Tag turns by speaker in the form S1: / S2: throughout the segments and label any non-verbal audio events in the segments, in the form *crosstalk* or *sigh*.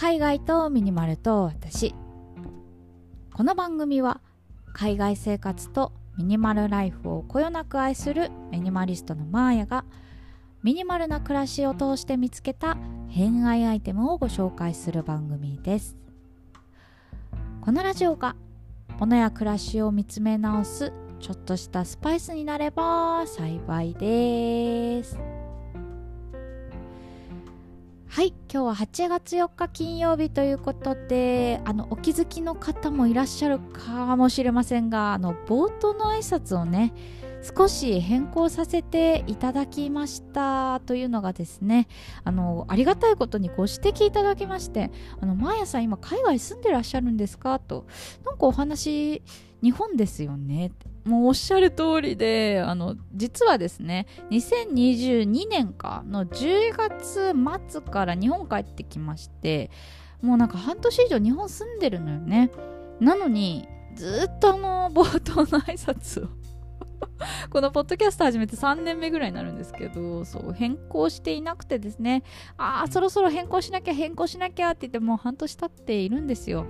S1: 海外とミニマルと私。この番組は海外生活とミニマルライフをこよなく愛するミニマリストのマーヤがミニマルな暮らしを通して見つけた偏愛アイテムをご紹介する番組です。このラジオが物や暮らしを見つめ直すちょっとしたスパイスになれば幸いです。はい今日は8月4日金曜日ということであのお気づきの方もいらっしゃるかもしれませんがあの冒頭の挨拶をね少し変更させていただきましたというのがですねあのありがたいことにご指摘いただきましてあのマーヤさん今海外住んでらっしゃるんですか？となんかお話日本ですよね？もうおっしゃる通りであの実はですね2022年かの10月末から日本帰ってきましてもうなんか半年以上日本住んでるのよねなのにずっとあの冒頭の挨拶を *laughs* このポッドキャスト始めて3年目ぐらいになるんですけど、そう、変更していなくてですね、ああ、そろそろ変更しなきゃ、変更しなきゃって言ってもう半年経っているんですよ。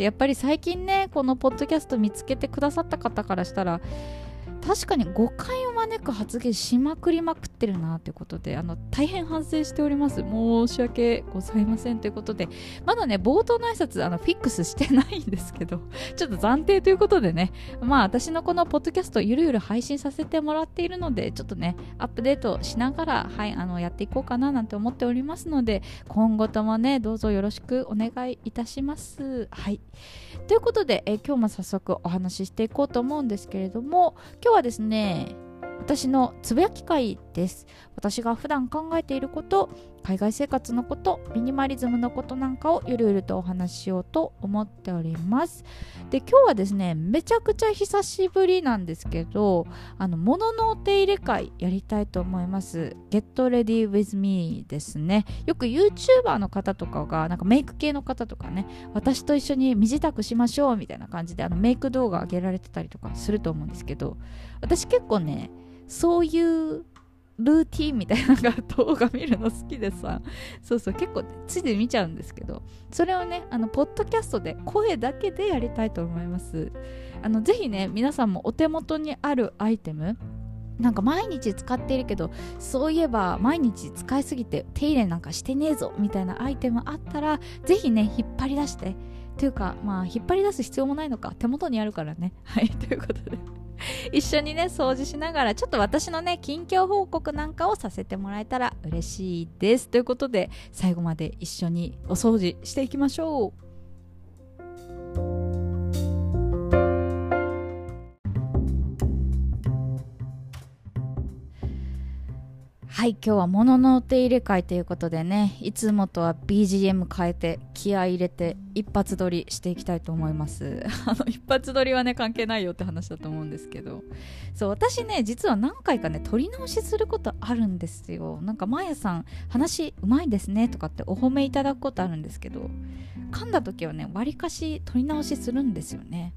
S1: で、やっぱり最近ね、このポッドキャスト見つけてくださった方からしたら、確かに誤解を招く発言しまくりまくってるなということであの大変反省しております。申し訳ございませんということで。まだね冒頭の挨拶あのフィックスしてないんですけど *laughs* ちょっと暫定ということでね。まあ私のこのポッドキャストゆるゆる配信させてもらっているのでちょっとねアップデートしながらはいあのやっていこうかななんて思っておりますので今後ともねどうぞよろしくお願いいたします。はい。ということでえ今日も早速お話ししていこうと思うんですけれども今日はですね私のつぶやき会です。私が普段考えていること海外生活のことミニマリズムのことなんかをゆるゆるとお話ししようと思っております。で今日はですねめちゃくちゃ久しぶりなんですけどあの物のお手入れ会やりたいと思います。Get Ready With Me ですね。よく YouTuber の方とかがなんかメイク系の方とかね私と一緒に身支度しましょうみたいな感じであのメイク動画上げられてたりとかすると思うんですけど私結構ねそういうルーティンみたいなのが動画見るの好きでさ。そうそう結構ついで見ちゃうんですけど。それをねあのポッドキャストで声だけでやりたいと思います。あのぜひね皆さんもお手元にあるアイテムなんか毎日使っているけどそういえば毎日使いすぎて手入れなんかしてねえぞみたいなアイテムあったらぜひね引っ張り出して。というかまあ引っ張り出す必要もないのか手元にあるからね。はいということで。*laughs* 一緒にね掃除しながらちょっと私のね近況報告なんかをさせてもらえたら嬉しいです。ということで最後まで一緒にお掃除していきましょう。はい今日は物のお手入れ会ということでねいつもとは BGM 変えて気合い入れて一発撮りしていきたいと思います。*laughs* あの一発撮りはね関係ないよって話だと思うんですけど。そう私ね実は何回かね撮り直しすることあるんですよ。なんかまやさん話うまいですねとかってお褒めいただくことあるんですけど噛んだ時はねわりかし撮り直しするんですよね。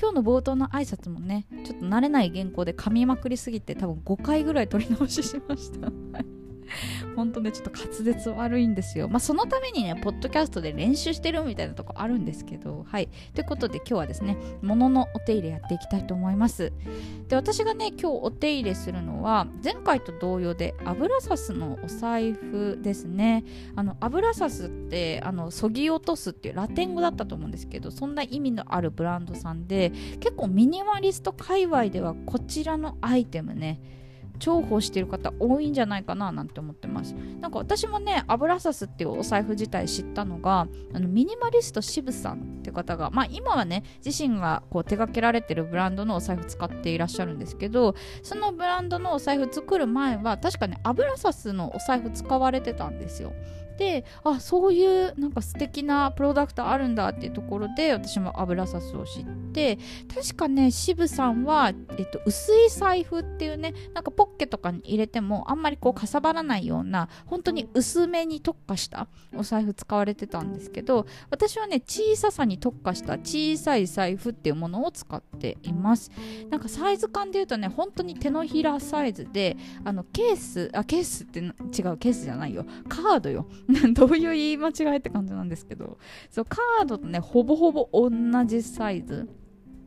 S1: 今日の冒頭の挨拶もねちょっと慣れない原稿で噛みまくりすぎて多分5回ぐらい撮り直ししました。*laughs* 本当ね、ちょっと滑舌悪いんですよ。まあ、そのためにね、ポッドキャストで練習してるみたいなとこあるんですけど、はい。ということで今日はですね、物ののお手入れやっていきたいと思います。で、私がね、今日お手入れするのは、前回と同様で、油サスのお財布ですね。あの、油サスって、あの、そぎ落とすっていうラテン語だったと思うんですけど、そんな意味のあるブランドさんで、結構ミニマリスト界隈ではこちらのアイテムね、重宝してる方多いんじゃないかななんて思ってます。なんか私もねアブラサスっていうお財布自体知ったのがあのミニマリスト渋さんって方がまあ今はね自身がこう手掛けられてるブランドのお財布使っていらっしゃるんですけどそのブランドのお財布作る前は確かねアブラサスのお財布使われてたんですよ。であそういうなんか素敵なプロダクトあるんだっていうところで私も油サスを知って確かね渋さんは、えっと、薄い財布っていうねなんかポッケとかに入れてもあんまりこうかさばらないような本当に薄めに特化したお財布使われてたんですけど私はね小ささに特化した小さい財布っていうものを使っています。なんかサイズ感で言うとね本当に手のひらサイズであのケースあケースって違うケースじゃないよ。カードよ。*laughs* どういう言い間違いって感じなんですけどそうカードとねほぼほぼ同じサイズ。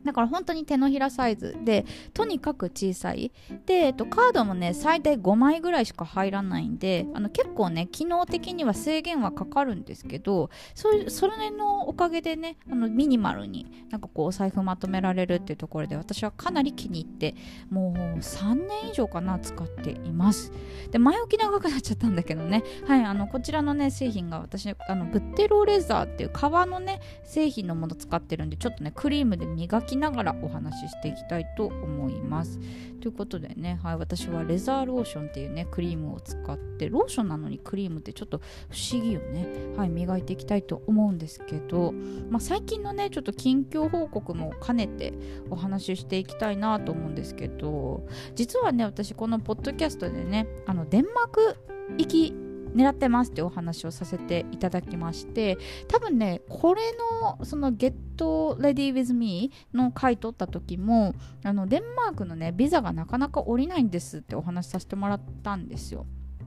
S1: だから本当に手のひらサイズでとにかく小さい。で、えっと、カードもね最大5枚ぐらいしか入らないんであの結構ね機能的には制限はかかるんですけどそそれのおかげでねあのミニマルになんかこうお財布まとめられるっていうところで私はかなり気に入ってもう3年以上かな使っています。で前置き長くなっちゃったんだけどね。はいあのこちらのね製品が私あのブッテローレザーっていう革のね製品のもの使ってるんでちょっとねクリームで磨きながらお話ししていきたいと思います。ということでね、はい、私はレザーローションっていうねクリームを使ってローションなのにクリームってちょっと不思議よね、はい、磨いていきたいと思うんですけど、まあ、最近のねちょっと近況報告も兼ねてお話ししていきたいなと思うんですけど実はね私このポッドキャストでねあのデンマーク行き狙ってますってお話をさせていただきまして多分ねこれのその Get Ready with Me の回取った時もあのデンマークのねビザがなかなか降りないんですってお話しさせてもらったんですよ。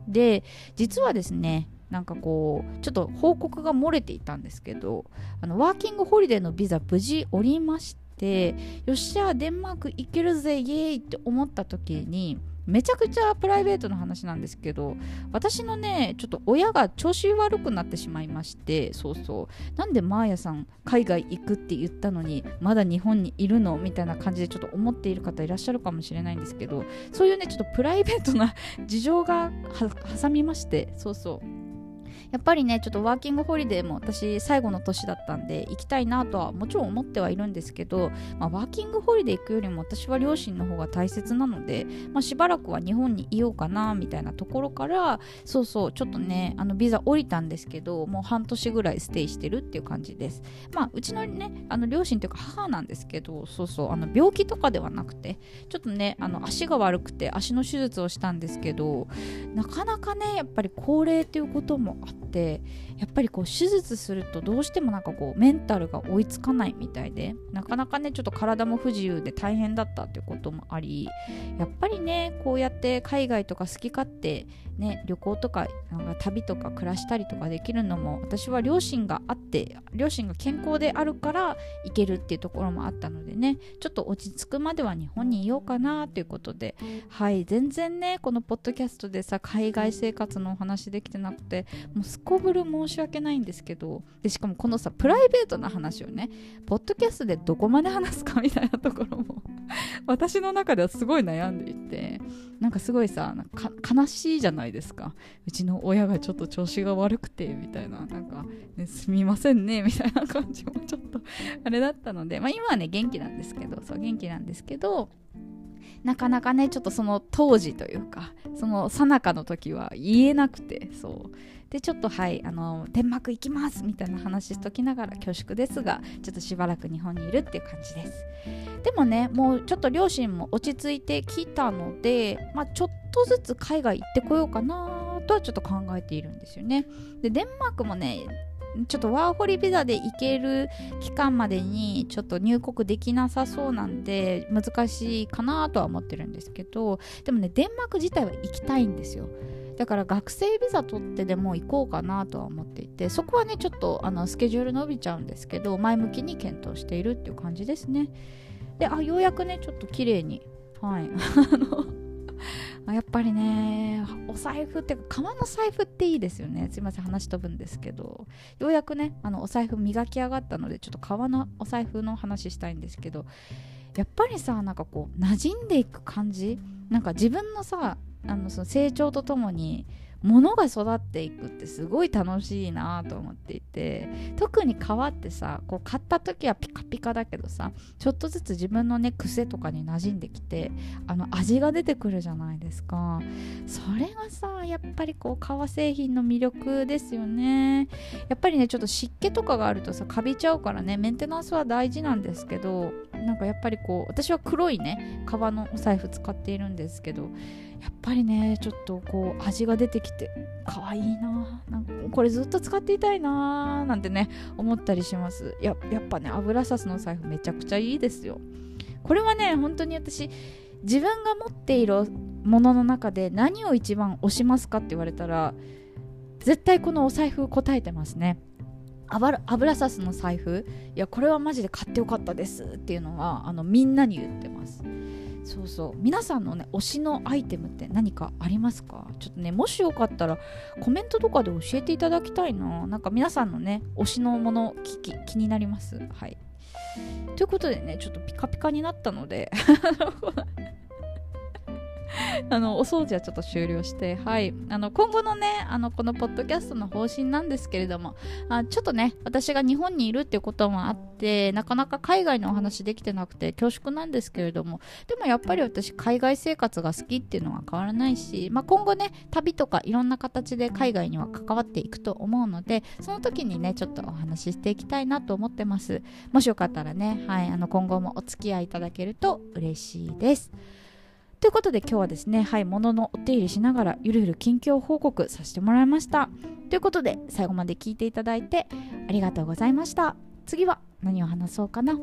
S1: で実はですねなんかこうちょっと報告が漏れていたんですけどあのワーキングホリデーのビザ無事降りましてよっしゃデンマーク行けるぜイエーイって思った時にめちゃくちゃプライベートの話なんですけど私のねちょっと親が調子悪くなってしまいましてそうそう。なんでマーヤさん海外行くって言ったのにまだ日本にいるのみたいな感じでちょっと思っている方いらっしゃるかもしれないんですけどそういうねちょっとプライベートな事情が挟みましてそうそう。やっぱりねちょっとワーキングホリデーも私最後の年だったんで行きたいなとはもちろん思ってはいるんですけど、まあ、ワーキングホリデー行くよりも私は両親の方が大切なので、まあ、しばらくは日本にいようかなみたいなところからそうそうちょっとねあのビザ降りたんですけどもう半年ぐらいステイしてるっていう感じです。まあうちのねあの両親というか母なんですけどそうそうあの病気とかではなくてちょっとねあの足が悪くて足の手術をしたんですけどなかなかねやっぱり高齢っていうこともあってってやっぱりこう手術するとどうしてもなんかこうメンタルが追いつかないみたいでなかなかねちょっと体も不自由で大変だったっていうこともありやっぱりねこうやって海外とか好き勝手ね旅行とかなんか旅とか暮らしたりとかできるのも私は両親があって両親が健康であるから行けるっていうところもあったのでねちょっと落ち着くまでは日本にいようかなということではい全然ねこのポッドキャストでさ海外生活のお話できてなくてもうすこぶる申し訳ないんですけどでしかもこのさプライベートな話をねポッドキャストでどこまで話すかみたいなところも *laughs* 私の中ではすごい悩んでいてなんかすごいさ悲しいじゃないですか。うちの親がちょっと調子が悪くてみたいななんか、ね、すみませんねみたいな感じもちょっと *laughs* あれだったのでまあ今はね元気なんですけどそう元気なんですけどなかなかねちょっとその当時というかその最中の時は言えなくてそう。でちょっとはいあの天幕行きますみたいな話しときながら恐縮ですがちょっとしばらく日本にいるっていう感じです。でもねもうちょっと両親も落ち着いてきたので、まあ、ちょっとずつ海外行ってこようかなとはちょっと考えているんですよね。でデンマークもねちょっとワーホリビザで行ける期間までにちょっと入国できなさそうなんで難しいかなとは思ってるんですけどでもねデンマーク自体は行きたいんですよ。だから学生ビザ取ってでも行こうかなとは思っていてそこはねちょっとあのスケジュール伸びちゃうんですけど前向きに検討しているっていう感じですね。であようやくねちょっと綺麗にはい *laughs* あのやっぱりねお財布っていうか革の財布っていいですよね。すいません話飛ぶんですけど。ようやくねあのお財布磨き上がったのでちょっと革のお財布の話したいんですけどやっぱりさなんかこう馴染んでいく感じなんか自分のさあのその成長とともに物が育っていくってすごい楽しいなと思っていて特に革ってさこう買った時はピカピカだけどさちょっとずつ自分のね癖とかに馴染んできてあの味が出てくるじゃないですか。それがさやっぱりこう革製品の魅力ですよね。やっぱりねちょっと湿気とかがあるとさカビちゃうからねメンテナンスは大事なんですけどなんかやっぱりこう私は黒いね革のお財布使っているんですけどやっぱりねちょっとこう味が出てきて可愛いななんかこれずっと使っていたいななんてね思ったりします。ややっぱね油さすの財布めちゃくちゃいいですよ。これはね本当に私自分が持っているものの中で何を一番推しますかって言われたら絶対このお財布答えてますね。油油サスの財布。いやこれはマジで買ってよかったですっていうのはあのみんなに言ってます。そうそう。皆さんのね推しのアイテムって何かありますか？ちょっとねもしよかったらコメントとかで教えていただきたいな。なんか皆さんのね推しのもの聞き気になります？はい。ということでねちょっとピカピカになったので。*laughs* あのお掃除はちょっと終了して、はい、あの今後のねあのこのポッドキャストの方針なんですけれどもあちょっとね私が日本にいるっていうこともあってなかなか海外のお話できてなくて恐縮なんですけれどもでもやっぱり私海外生活が好きっていうのは変わらないし、まあ、今後ね旅とかいろんな形で海外には関わっていくと思うのでその時にねちょっとお話ししていきたいなと思ってますもしよかったらね、はい、あの今後もお付き合いいただけると嬉しいです。ということで今日はですね、はい、物のお手入れしながらゆるゆる近況報告させてもらいました。ということで最後まで聞いていただいてありがとうございました。次は何を話そうかな？